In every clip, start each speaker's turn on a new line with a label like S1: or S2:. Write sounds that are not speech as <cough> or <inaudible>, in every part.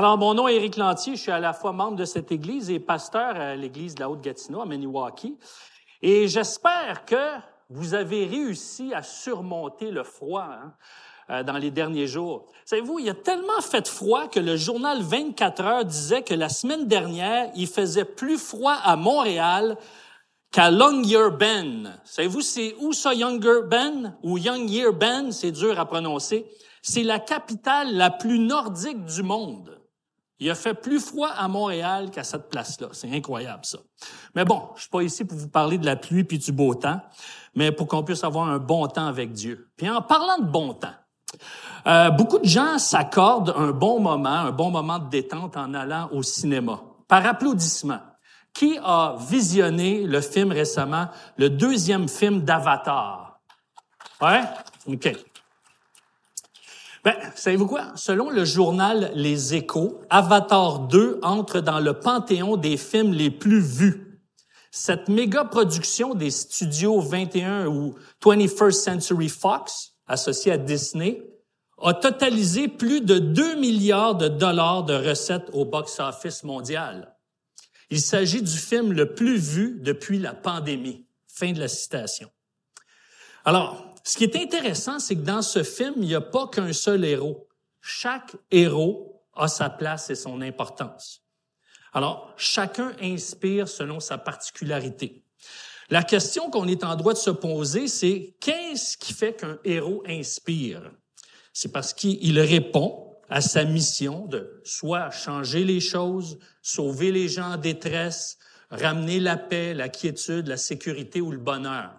S1: Alors, mon nom est Éric Lantier, je suis à la fois membre de cette église et pasteur à l'église de la Haute-Gatineau, à Maniwaki. Et j'espère que vous avez réussi à surmonter le froid hein, euh, dans les derniers jours. Savez-vous, il y a tellement fait froid que le journal 24 heures disait que la semaine dernière, il faisait plus froid à Montréal qu'à Longyearbyen. Savez-vous, c'est où ça, Longyearbyen? Ou Longyearbyen, c'est dur à prononcer. C'est la capitale la plus nordique du monde. Il a fait plus froid à Montréal qu'à cette place-là. C'est incroyable, ça. Mais bon, je suis pas ici pour vous parler de la pluie puis du beau temps, mais pour qu'on puisse avoir un bon temps avec Dieu. Puis en parlant de bon temps, euh, beaucoup de gens s'accordent un bon moment, un bon moment de détente en allant au cinéma, par applaudissement. Qui a visionné le film récemment, le deuxième film d'Avatar? Ouais? OK. Ben, savez-vous quoi? Selon le journal Les Échos, Avatar 2 entre dans le panthéon des films les plus vus. Cette méga production des studios 21 ou 21st Century Fox, associée à Disney, a totalisé plus de 2 milliards de dollars de recettes au box-office mondial. Il s'agit du film le plus vu depuis la pandémie. Fin de la citation. Alors, ce qui est intéressant, c'est que dans ce film, il n'y a pas qu'un seul héros. Chaque héros a sa place et son importance. Alors, chacun inspire selon sa particularité. La question qu'on est en droit de se poser, c'est qu'est-ce qui fait qu'un héros inspire? C'est parce qu'il répond à sa mission de soit changer les choses, sauver les gens en détresse, ramener la paix, la quiétude, la sécurité ou le bonheur.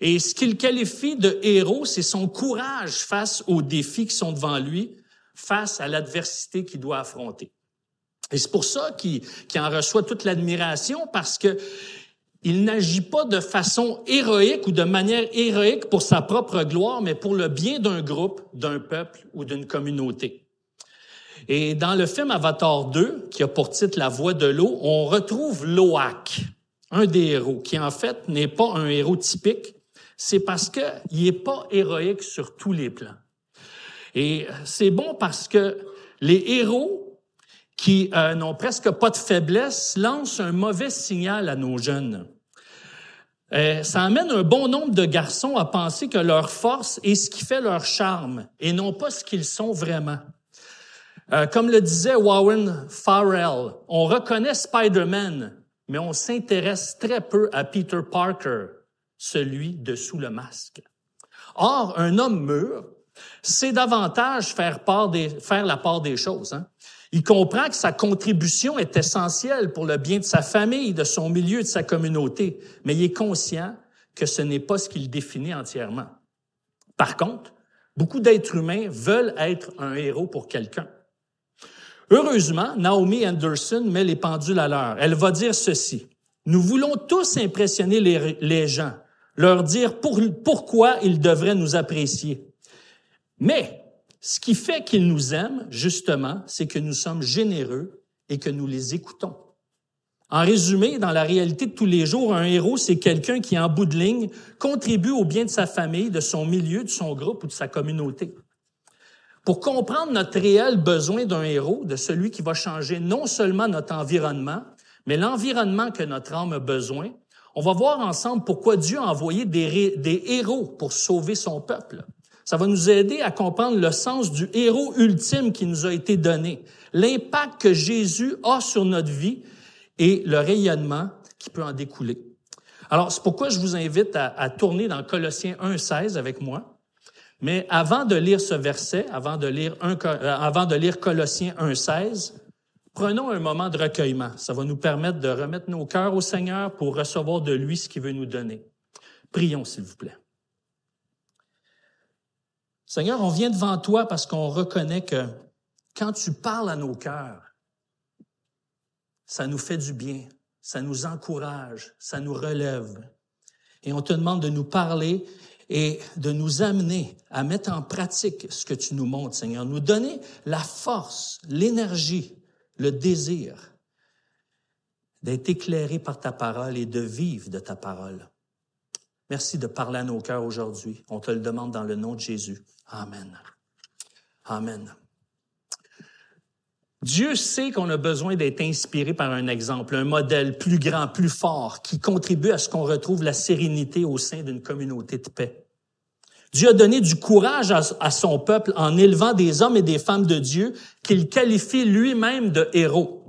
S1: Et ce qu'il qualifie de héros, c'est son courage face aux défis qui sont devant lui, face à l'adversité qu'il doit affronter. Et c'est pour ça qu'il en reçoit toute l'admiration parce que il n'agit pas de façon héroïque ou de manière héroïque pour sa propre gloire, mais pour le bien d'un groupe, d'un peuple ou d'une communauté. Et dans le film Avatar 2, qui a pour titre La Voix de l'eau, on retrouve Loak, un des héros, qui en fait n'est pas un héros typique, c'est parce qu'il n'est pas héroïque sur tous les plans. Et c'est bon parce que les héros qui euh, n'ont presque pas de faiblesse lancent un mauvais signal à nos jeunes. Euh, ça amène un bon nombre de garçons à penser que leur force est ce qui fait leur charme et non pas ce qu'ils sont vraiment. Euh, comme le disait Warren Farrell, on reconnaît Spider-Man, mais on s'intéresse très peu à Peter Parker, celui dessous le masque. Or, un homme mûr, c'est davantage faire, part des, faire la part des choses. Hein. Il comprend que sa contribution est essentielle pour le bien de sa famille, de son milieu, de sa communauté, mais il est conscient que ce n'est pas ce qu'il définit entièrement. Par contre, beaucoup d'êtres humains veulent être un héros pour quelqu'un. Heureusement, Naomi Anderson met les pendules à l'heure. Elle va dire ceci. Nous voulons tous impressionner les, les gens, leur dire pour, pourquoi ils devraient nous apprécier. Mais ce qui fait qu'ils nous aiment, justement, c'est que nous sommes généreux et que nous les écoutons. En résumé, dans la réalité de tous les jours, un héros, c'est quelqu'un qui, en bout de ligne, contribue au bien de sa famille, de son milieu, de son groupe ou de sa communauté. Pour comprendre notre réel besoin d'un héros, de celui qui va changer non seulement notre environnement, mais l'environnement que notre âme a besoin, on va voir ensemble pourquoi Dieu a envoyé des, héros pour sauver son peuple. Ça va nous aider à comprendre le sens du héros ultime qui nous a été donné, l'impact que Jésus a sur notre vie et le rayonnement qui peut en découler. Alors, c'est pourquoi je vous invite à, tourner dans Colossiens 1.16 avec moi. Mais avant de lire ce verset, avant de lire, euh, avant de lire Colossiens 1.16, Prenons un moment de recueillement. Ça va nous permettre de remettre nos cœurs au Seigneur pour recevoir de lui ce qu'il veut nous donner. Prions, s'il vous plaît. Seigneur, on vient devant toi parce qu'on reconnaît que quand tu parles à nos cœurs, ça nous fait du bien, ça nous encourage, ça nous relève. Et on te demande de nous parler et de nous amener à mettre en pratique ce que tu nous montres, Seigneur. Nous donner la force, l'énergie le désir d'être éclairé par ta parole et de vivre de ta parole. Merci de parler à nos cœurs aujourd'hui. On te le demande dans le nom de Jésus. Amen. Amen. Dieu sait qu'on a besoin d'être inspiré par un exemple, un modèle plus grand, plus fort, qui contribue à ce qu'on retrouve la sérénité au sein d'une communauté de paix. Dieu a donné du courage à, son peuple en élevant des hommes et des femmes de Dieu qu'il qualifie lui-même de héros.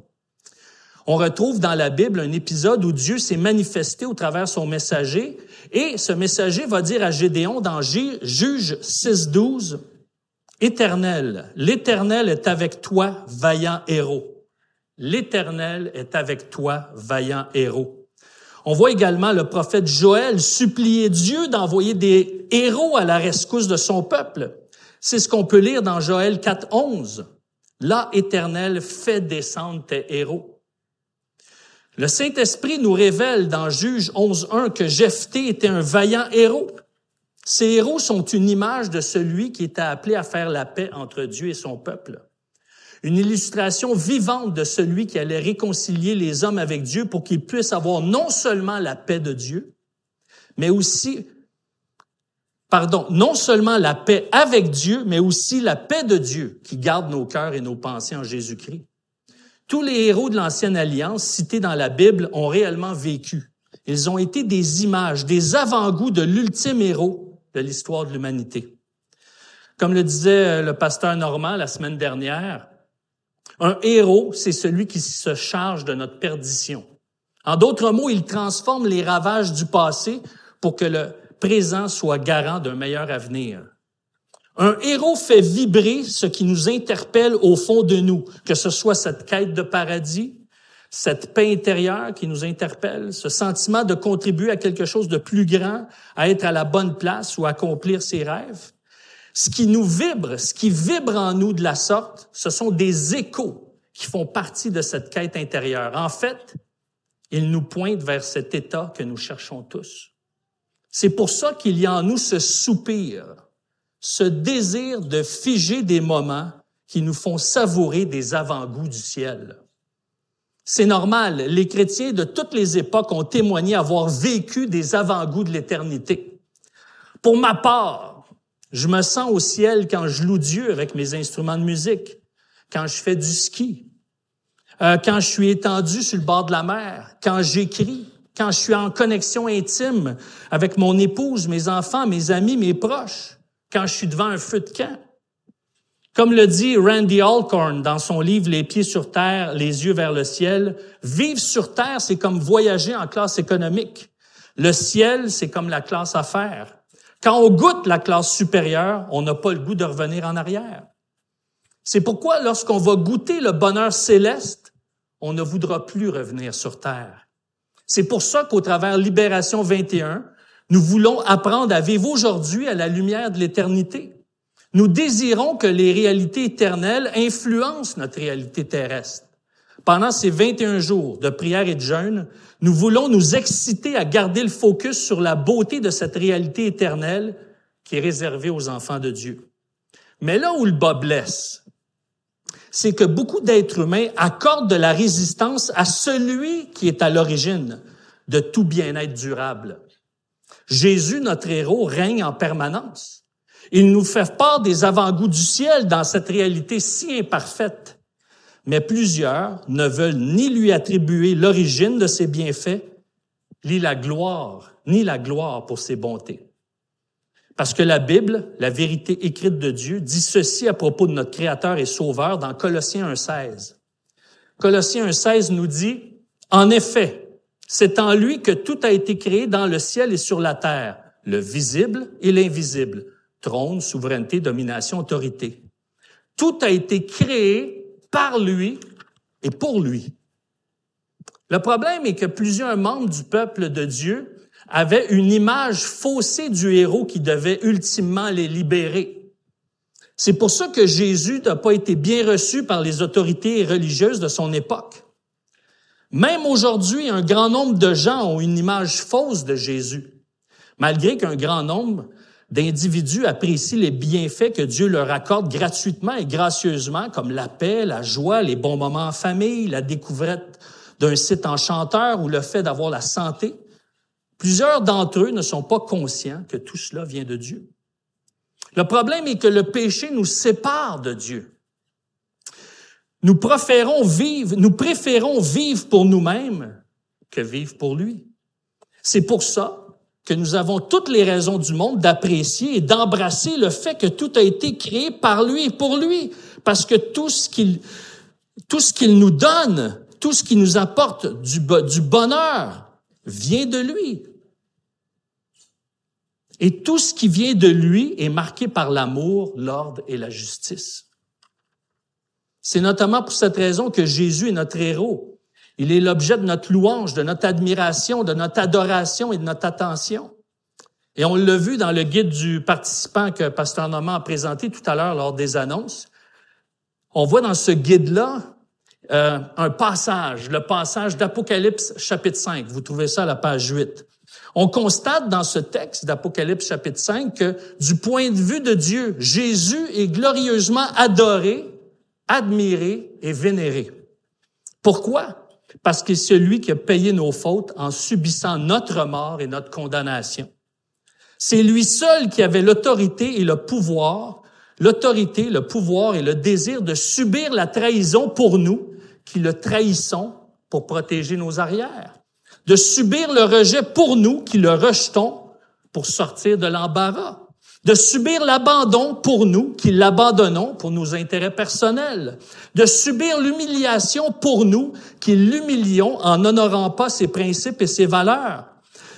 S1: On retrouve dans la Bible un épisode où Dieu s'est manifesté au travers son messager et ce messager va dire à Gédéon dans Juge 6.12, Éternel, l'Éternel est avec toi, vaillant héros. L'Éternel est avec toi, vaillant héros. On voit également le prophète Joël supplier Dieu d'envoyer des héros à la rescousse de son peuple. C'est ce qu'on peut lire dans Joël 4.11. Là, Éternel, fais descendre tes héros. Le Saint-Esprit nous révèle dans Juge 11.1 que Jephthé était un vaillant héros. Ces héros sont une image de celui qui était appelé à faire la paix entre Dieu et son peuple. Une illustration vivante de celui qui allait réconcilier les hommes avec Dieu pour qu'ils puissent avoir non seulement la paix de Dieu, mais aussi, pardon, non seulement la paix avec Dieu, mais aussi la paix de Dieu qui garde nos cœurs et nos pensées en Jésus-Christ. Tous les héros de l'ancienne alliance cités dans la Bible ont réellement vécu. Ils ont été des images, des avant-goûts de l'ultime héros de l'histoire de l'humanité. Comme le disait euh, le pasteur Normand la semaine dernière, un héros, c'est celui qui se charge de notre perdition. En d'autres mots, il transforme les ravages du passé pour que le présent soit garant d'un meilleur avenir. Un héros fait vibrer ce qui nous interpelle au fond de nous, que ce soit cette quête de paradis, cette paix intérieure qui nous interpelle, ce sentiment de contribuer à quelque chose de plus grand, à être à la bonne place ou accomplir ses rêves. Ce qui nous vibre, ce qui vibre en nous de la sorte, ce sont des échos qui font partie de cette quête intérieure. En fait, ils nous pointent vers cet état que nous cherchons tous. C'est pour ça qu'il y a en nous ce soupir, ce désir de figer des moments qui nous font savourer des avant-goûts du ciel. C'est normal, les chrétiens de toutes les époques ont témoigné avoir vécu des avant-goûts de l'éternité. Pour ma part, je me sens au ciel quand je loue Dieu avec mes instruments de musique, quand je fais du ski, euh, quand je suis étendu sur le bord de la mer, quand j'écris, quand je suis en connexion intime avec mon épouse, mes enfants, mes amis, mes proches, quand je suis devant un feu de camp. Comme le dit Randy Alcorn dans son livre Les pieds sur terre, les yeux vers le ciel, vivre sur terre, c'est comme voyager en classe économique. Le ciel, c'est comme la classe affaires. Quand on goûte la classe supérieure, on n'a pas le goût de revenir en arrière. C'est pourquoi lorsqu'on va goûter le bonheur céleste, on ne voudra plus revenir sur terre. C'est pour ça qu'au travers Libération 21, nous voulons apprendre à vivre aujourd'hui à la lumière de l'éternité. Nous désirons que les réalités éternelles influencent notre réalité terrestre. Pendant ces 21 jours de prière et de jeûne, nous voulons nous exciter à garder le focus sur la beauté de cette réalité éternelle qui est réservée aux enfants de Dieu. Mais là où le bas blesse, c'est que beaucoup d'êtres humains accordent de la résistance à celui qui est à l'origine de tout bien-être durable. Jésus, notre héros, règne en permanence. Il nous fait part des avant-goûts du ciel dans cette réalité si imparfaite. Mais plusieurs ne veulent ni lui attribuer l'origine de ses bienfaits, ni la gloire, ni la gloire pour ses bontés. Parce que la Bible, la vérité écrite de Dieu, dit ceci à propos de notre Créateur et Sauveur dans Colossiens 1.16. Colossiens 1.16 nous dit, En effet, c'est en lui que tout a été créé dans le ciel et sur la terre, le visible et l'invisible, trône, souveraineté, domination, autorité. Tout a été créé par lui et pour lui. Le problème est que plusieurs membres du peuple de Dieu avaient une image faussée du héros qui devait ultimement les libérer. C'est pour ça que Jésus n'a pas été bien reçu par les autorités religieuses de son époque. Même aujourd'hui, un grand nombre de gens ont une image fausse de Jésus, malgré qu'un grand nombre d'individus apprécient les bienfaits que Dieu leur accorde gratuitement et gracieusement, comme la paix, la joie, les bons moments en famille, la découverte d'un site enchanteur ou le fait d'avoir la santé. Plusieurs d'entre eux ne sont pas conscients que tout cela vient de Dieu. Le problème est que le péché nous sépare de Dieu. nous préférons vivre, nous préférons vivre pour nous-mêmes que vivre pour lui. C'est pour ça que nous avons toutes les raisons du monde d'apprécier et d'embrasser le fait que tout a été créé par lui et pour lui, parce que tout ce qu'il tout ce qu'il nous donne, tout ce qui nous apporte du, du bonheur vient de lui. Et tout ce qui vient de lui est marqué par l'amour, l'ordre et la justice. C'est notamment pour cette raison que Jésus est notre héros. Il est l'objet de notre louange, de notre admiration, de notre adoration et de notre attention. Et on l'a vu dans le guide du participant que Pasteur Normand a présenté tout à l'heure lors des annonces. On voit dans ce guide-là euh, un passage, le passage d'Apocalypse chapitre 5. Vous trouvez ça à la page 8. On constate dans ce texte d'Apocalypse chapitre 5 que du point de vue de Dieu, Jésus est glorieusement adoré, admiré et vénéré. Pourquoi? Parce que c'est celui qui a payé nos fautes en subissant notre mort et notre condamnation. C'est lui seul qui avait l'autorité et le pouvoir, l'autorité, le pouvoir et le désir de subir la trahison pour nous, qui le trahissons pour protéger nos arrières, de subir le rejet pour nous, qui le rejetons pour sortir de l'embarras, de subir l'abandon pour nous, qui l'abandonnons pour nos intérêts personnels, de subir l'humiliation pour nous, qui l'humilions en n'honorant pas ses principes et ses valeurs,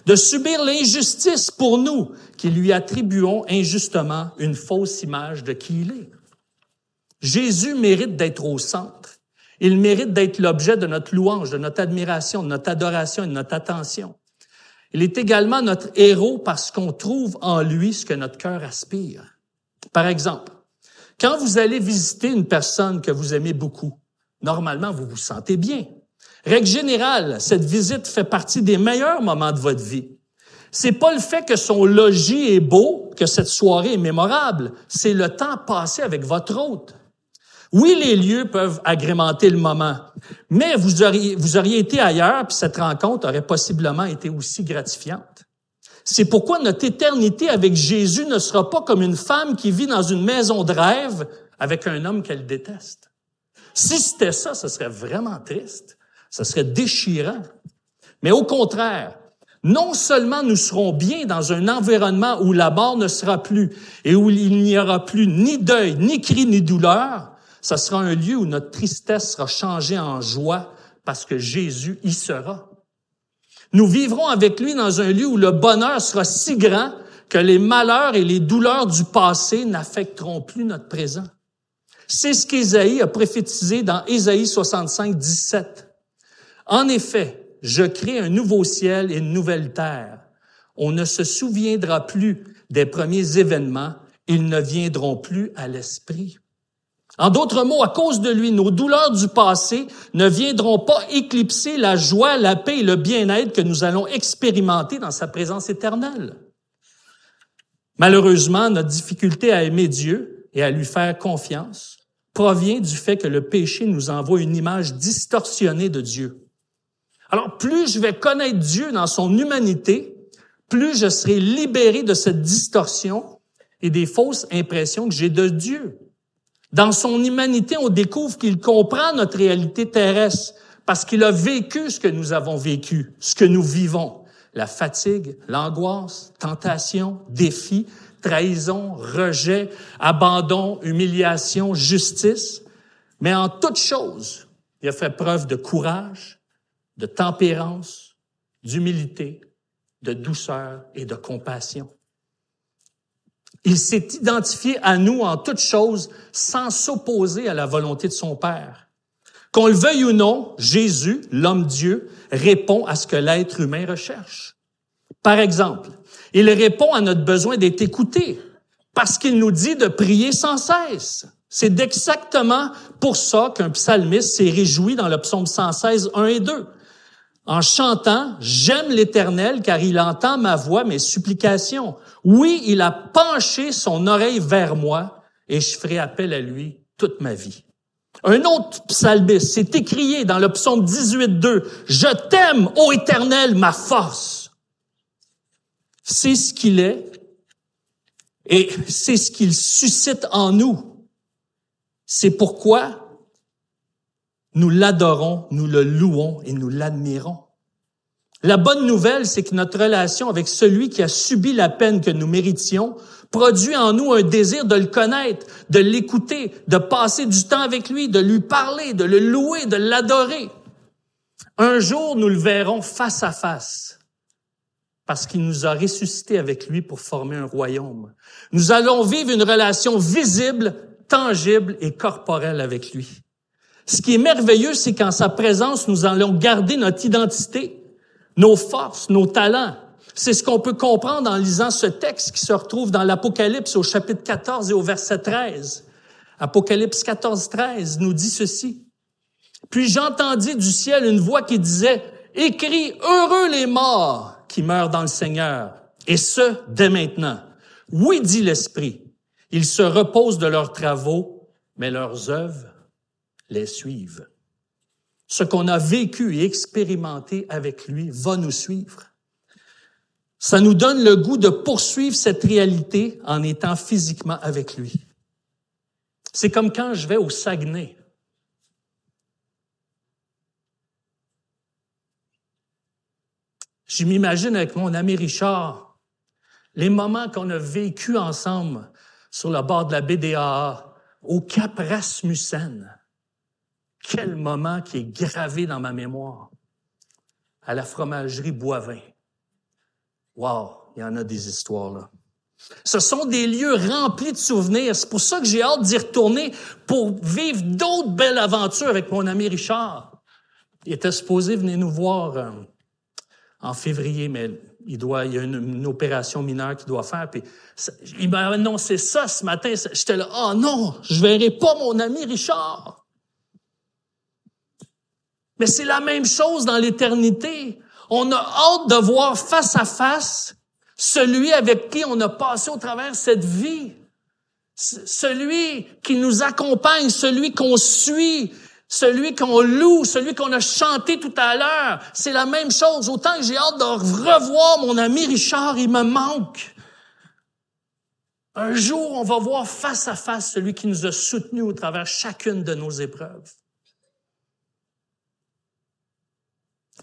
S1: de subir l'injustice pour nous, qui lui attribuons injustement une fausse image de qui il est. Jésus mérite d'être au centre. Il mérite d'être l'objet de notre louange, de notre admiration, de notre adoration et de notre attention. Il est également notre héros parce qu'on trouve en lui ce que notre cœur aspire. Par exemple, quand vous allez visiter une personne que vous aimez beaucoup, normalement, vous vous sentez bien. Règle générale, cette visite fait partie des meilleurs moments de votre vie. C'est pas le fait que son logis est beau, que cette soirée est mémorable, c'est le temps passé avec votre hôte. Oui, les lieux peuvent agrémenter le moment, mais vous auriez, été ailleurs, puis cette rencontre aurait possiblement été aussi gratifiante. C'est pourquoi notre éternité avec Jésus ne sera pas comme une femme qui vit dans une maison de rêve avec un homme qu'elle déteste. Si c'était ça, ce serait vraiment triste, ce serait déchirant. Mais au contraire, non seulement nous serons bien dans un environnement où la mort ne sera plus et où il n'y aura plus ni deuil, ni cri, ni douleur, ce sera un lieu où notre tristesse sera changée en joie parce que Jésus y sera. Nous vivrons avec lui dans un lieu où le bonheur sera si grand que les malheurs et les douleurs du passé n'affecteront plus notre présent. C'est ce qu'Ésaïe a prophétisé dans Ésaïe 65, 17. En effet, je crée un nouveau ciel et une nouvelle terre. On ne se souviendra plus des premiers événements, ils ne viendront plus à l'esprit. En d'autres mots, à cause de lui, nos douleurs du passé ne viendront pas éclipser la joie, la paix et le bien-être que nous allons expérimenter dans sa présence éternelle. Malheureusement, notre difficulté à aimer Dieu et à lui faire confiance provient du fait que le péché nous envoie une image distorsionnée de Dieu. Alors, plus je vais connaître Dieu dans son humanité, plus je serai libéré de cette distorsion et des fausses impressions que j'ai de Dieu. Dans son humanité, on découvre qu'il comprend notre réalité terrestre parce qu'il a vécu ce que nous avons vécu, ce que nous vivons. La fatigue, l'angoisse, tentation, défi, trahison, rejet, abandon, humiliation, justice. Mais en toute chose, il a fait preuve de courage, de tempérance, d'humilité, de douceur et de compassion. Il s'est identifié à nous en toutes choses sans s'opposer à la volonté de son Père. Qu'on le veuille ou non, Jésus, l'homme Dieu, répond à ce que l'être humain recherche. Par exemple, il répond à notre besoin d'être écouté parce qu'il nous dit de prier sans cesse. C'est exactement pour ça qu'un psalmiste s'est réjoui dans le psaume 116, 1 et 2 en chantant, j'aime l'Éternel car il entend ma voix, mes supplications. Oui, il a penché son oreille vers moi et je ferai appel à lui toute ma vie. Un autre psalmiste s'est écrié dans le psaume 18.2, Je t'aime, ô Éternel, ma force. C'est ce qu'il est et c'est ce qu'il suscite en nous. C'est pourquoi nous l'adorons, nous le louons et nous l'admirons. La bonne nouvelle, c'est que notre relation avec celui qui a subi la peine que nous méritions produit en nous un désir de le connaître, de l'écouter, de passer du temps avec lui, de lui parler, de le louer, de l'adorer. Un jour, nous le verrons face à face parce qu'il nous a ressuscités avec lui pour former un royaume. Nous allons vivre une relation visible, tangible et corporelle avec lui. Ce qui est merveilleux, c'est qu'en sa présence, nous allons garder notre identité, nos forces, nos talents. C'est ce qu'on peut comprendre en lisant ce texte qui se retrouve dans l'Apocalypse au chapitre 14 et au verset 13. Apocalypse 14, 13 nous dit ceci. Puis j'entendis du ciel une voix qui disait, Écris, heureux les morts qui meurent dans le Seigneur, et ce, dès maintenant. Oui, dit l'Esprit, ils se reposent de leurs travaux, mais leurs œuvres les. Ce qu'on a vécu et expérimenté avec lui va nous suivre. Ça nous donne le goût de poursuivre cette réalité en étant physiquement avec lui. C'est comme quand je vais au Saguenay. Je m'imagine avec mon ami Richard, les moments qu'on a vécus ensemble sur le bord de la BDA, au Cap Rasmussen. Quel moment qui est gravé dans ma mémoire? À la fromagerie Boivin. Wow, il y en a des histoires là. Ce sont des lieux remplis de souvenirs. C'est pour ça que j'ai hâte d'y retourner pour vivre d'autres belles aventures avec mon ami Richard. Il était supposé venir nous voir euh, en février, mais il doit, y a une, opération mineure qu'il doit faire. Puis il m'a annoncé ça ce matin. J'étais là, oh non, je verrai pas mon ami Richard. Mais c'est la même chose dans l'éternité. On a hâte de voir face à face celui avec qui on a passé au travers cette vie. Celui qui nous accompagne, celui qu'on suit, celui qu'on loue, celui qu'on a chanté tout à l'heure. C'est la même chose. Autant que j'ai hâte de revoir mon ami Richard, il me manque. Un jour, on va voir face à face celui qui nous a soutenus au travers chacune de nos épreuves.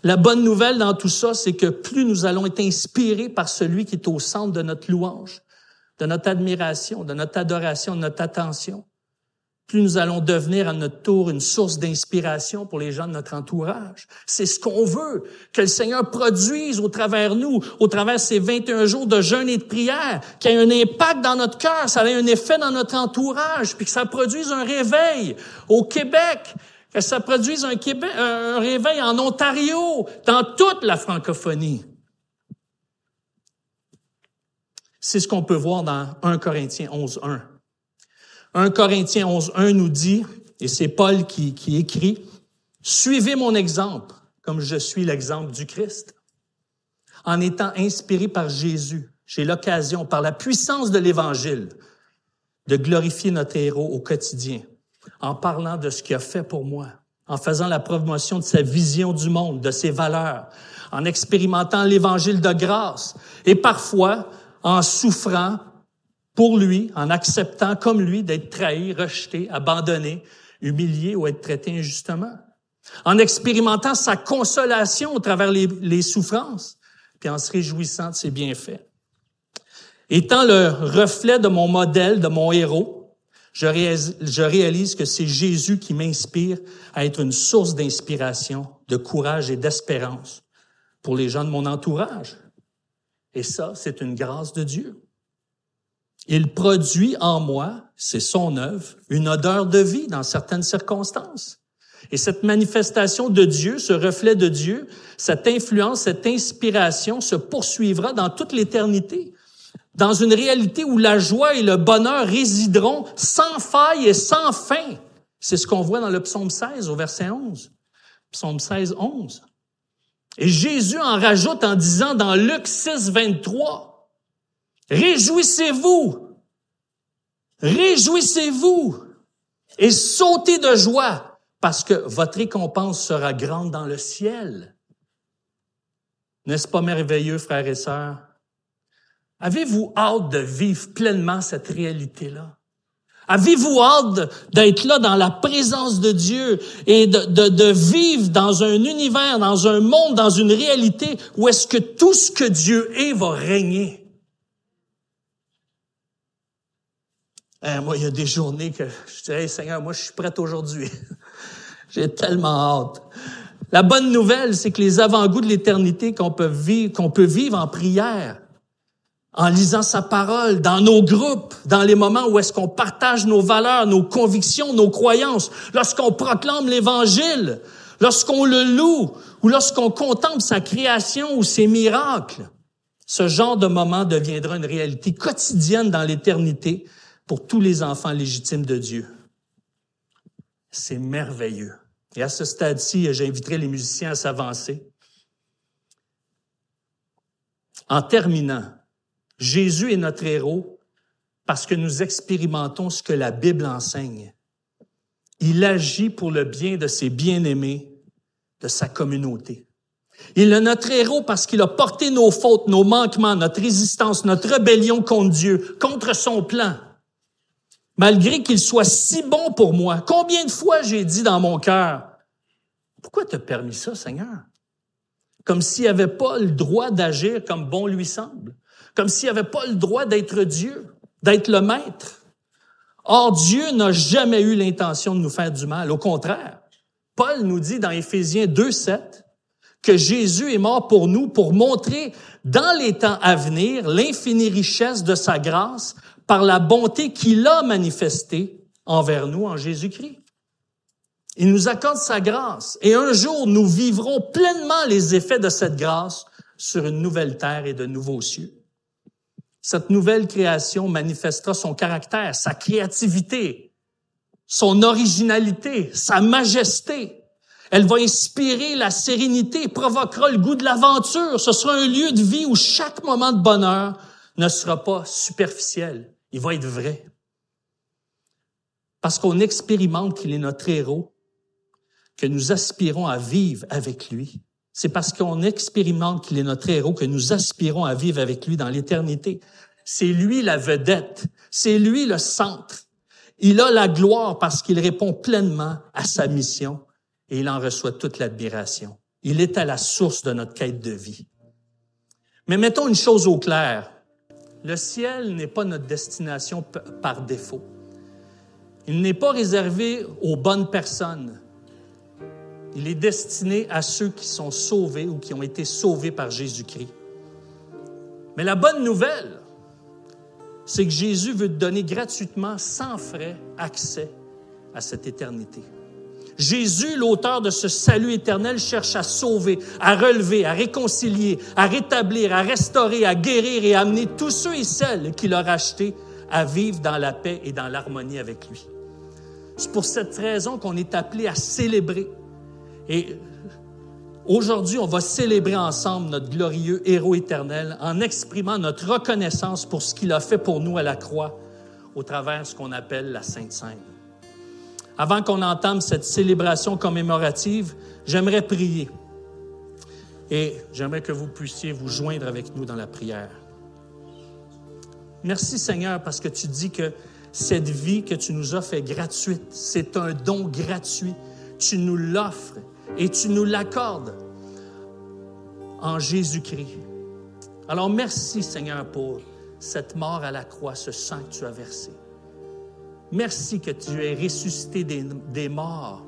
S1: La bonne nouvelle dans tout ça, c'est que plus nous allons être inspirés par celui qui est au centre de notre louange, de notre admiration, de notre adoration, de notre attention, plus nous allons devenir à notre tour une source d'inspiration pour les gens de notre entourage. C'est ce qu'on veut, que le Seigneur produise au travers nous, au travers ces 21 jours de jeûne et de prière, qu'il y ait un impact dans notre cœur, ça ait un effet dans notre entourage, puis que ça produise un réveil au Québec, que ça produise un, Québec, un réveil en Ontario, dans toute la francophonie. C'est ce qu'on peut voir dans 1 Corinthiens 11, 1. 1 Corinthiens 11, 1 nous dit, et c'est Paul qui écrit, Suivez mon exemple, comme je suis l'exemple du Christ. En étant inspiré par Jésus, j'ai l'occasion, par la puissance de l'Évangile, de glorifier notre héros au quotidien en parlant de ce qu'il a fait pour moi, en faisant la promotion de sa vision du monde, de ses valeurs, en expérimentant l'évangile de grâce et parfois en souffrant pour lui, en acceptant comme lui d'être trahi, rejeté, abandonné, humilié ou être traité injustement, en expérimentant sa consolation au travers les, souffrances, puis en se réjouissant de ses bienfaits. Étant le reflet de mon modèle, de mon héros, je réalise, que c'est Jésus qui m'inspire à être une source d'inspiration, de courage et d'espérance pour les gens de mon entourage. Et ça, c'est une grâce de Dieu. Il produit en moi, c'est son œuvre, une odeur de vie dans certaines circonstances. Et cette manifestation de Dieu, ce reflet de Dieu, cette influence, cette inspiration se poursuivra dans toute l'éternité dans une réalité où la joie et le bonheur résideront sans faille et sans fin. C'est ce qu'on voit dans le psaume 16 au verset 11. Psaume 16, 11. Et Jésus en rajoute en disant dans Luc 6, 23, Réjouissez-vous, réjouissez-vous et sautez de joie parce que votre récompense sera grande dans le ciel. N'est-ce pas merveilleux, frères et sœurs? Avez-vous hâte de vivre pleinement cette réalité-là? Avez-vous hâte d'être là dans la présence de Dieu et de, vivre dans un univers, dans un monde, dans une réalité où est-ce que tout ce que Dieu est va régner? Hein, moi, il y a des journées que je dis, hey, Seigneur, moi, je suis prêt aujourd'hui. <laughs> J'ai tellement hâte. La bonne nouvelle, c'est que les avant-goûts de l'éternité qu'on peut vivre, qu'on peut vivre en prière, en lisant sa parole, dans nos groupes, dans les moments où est-ce qu'on partage nos valeurs, nos convictions, nos croyances, lorsqu'on proclame l'Évangile, lorsqu'on le loue ou lorsqu'on contemple sa création ou ses miracles. Ce genre de moment deviendra une réalité quotidienne dans l'éternité pour tous les enfants légitimes de Dieu. C'est merveilleux. Et à ce stade-ci, j'inviterai les musiciens à s'avancer. En terminant, Jésus est notre héros parce que nous expérimentons ce que la Bible enseigne. Il agit pour le bien de ses bien-aimés, de sa communauté. Il est notre héros parce qu'il a porté nos fautes, nos manquements, notre résistance, notre rébellion contre Dieu, contre son plan. Malgré qu'il soit si bon pour moi, combien de fois j'ai dit dans mon cœur, pourquoi t'as permis ça, Seigneur? Comme s'il avait pas le droit d'agir comme bon lui semble comme s'il avait pas le droit d'être Dieu, d'être le maître. Or, Dieu n'a jamais eu l'intention de nous faire du mal. Au contraire, Paul nous dit dans Éphésiens 2, 7, que Jésus est mort pour nous pour montrer dans les temps à venir l'infinie richesse de sa grâce par la bonté qu'il a manifestée envers nous en Jésus-Christ. Il nous accorde sa grâce et un jour nous vivrons pleinement les effets de cette grâce sur une nouvelle terre et de nouveaux cieux. Cette nouvelle création manifestera son caractère, sa créativité, son originalité, sa majesté. Elle va inspirer la sérénité, provoquera le goût de l'aventure. Ce sera un lieu de vie où chaque moment de bonheur ne sera pas superficiel. Il va être vrai. Parce qu'on expérimente qu'il est notre héros, que nous aspirons à vivre avec lui. C'est parce qu'on expérimente qu'il est notre héros que nous aspirons à vivre avec lui dans l'éternité. C'est lui la vedette. C'est lui le centre. Il a la gloire parce qu'il répond pleinement à sa mission et il en reçoit toute l'admiration. Il est à la source de notre quête de vie. Mais mettons une chose au clair. Le ciel n'est pas notre destination par défaut. Il n'est pas réservé aux bonnes personnes. Il est destiné à ceux qui sont sauvés ou qui ont été sauvés par Jésus-Christ. Mais la bonne nouvelle, c'est que Jésus veut te donner gratuitement, sans frais, accès à cette éternité. Jésus, l'auteur de ce salut éternel, cherche à sauver, à relever, à réconcilier, à rétablir, à restaurer, à guérir et à amener tous ceux et celles qu'il a rachetés à vivre dans la paix et dans l'harmonie avec lui. C'est pour cette raison qu'on est appelé à célébrer et aujourd'hui, on va célébrer ensemble notre glorieux héros éternel en exprimant notre reconnaissance pour ce qu'il a fait pour nous à la croix au travers de ce qu'on appelle la Sainte Seine. Avant qu'on entame cette célébration commémorative, j'aimerais prier et j'aimerais que vous puissiez vous joindre avec nous dans la prière. Merci Seigneur parce que tu dis que cette vie que tu nous as fait gratuite, c'est un don gratuit. Tu nous l'offres et tu nous l'accordes en Jésus-Christ. Alors merci Seigneur pour cette mort à la croix, ce sang que tu as versé. Merci que tu aies ressuscité des, morts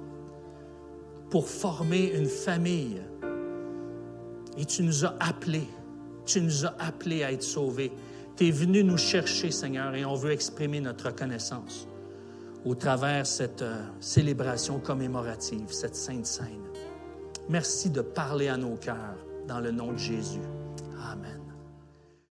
S1: pour former une famille. Et tu nous as appelés, tu nous as appelés à être sauvés. Tu es venu nous chercher, Seigneur, et on veut exprimer notre reconnaissance au travers cette euh, célébration commémorative, cette sainte scène. Merci de parler à nos cœurs dans le nom de Jésus.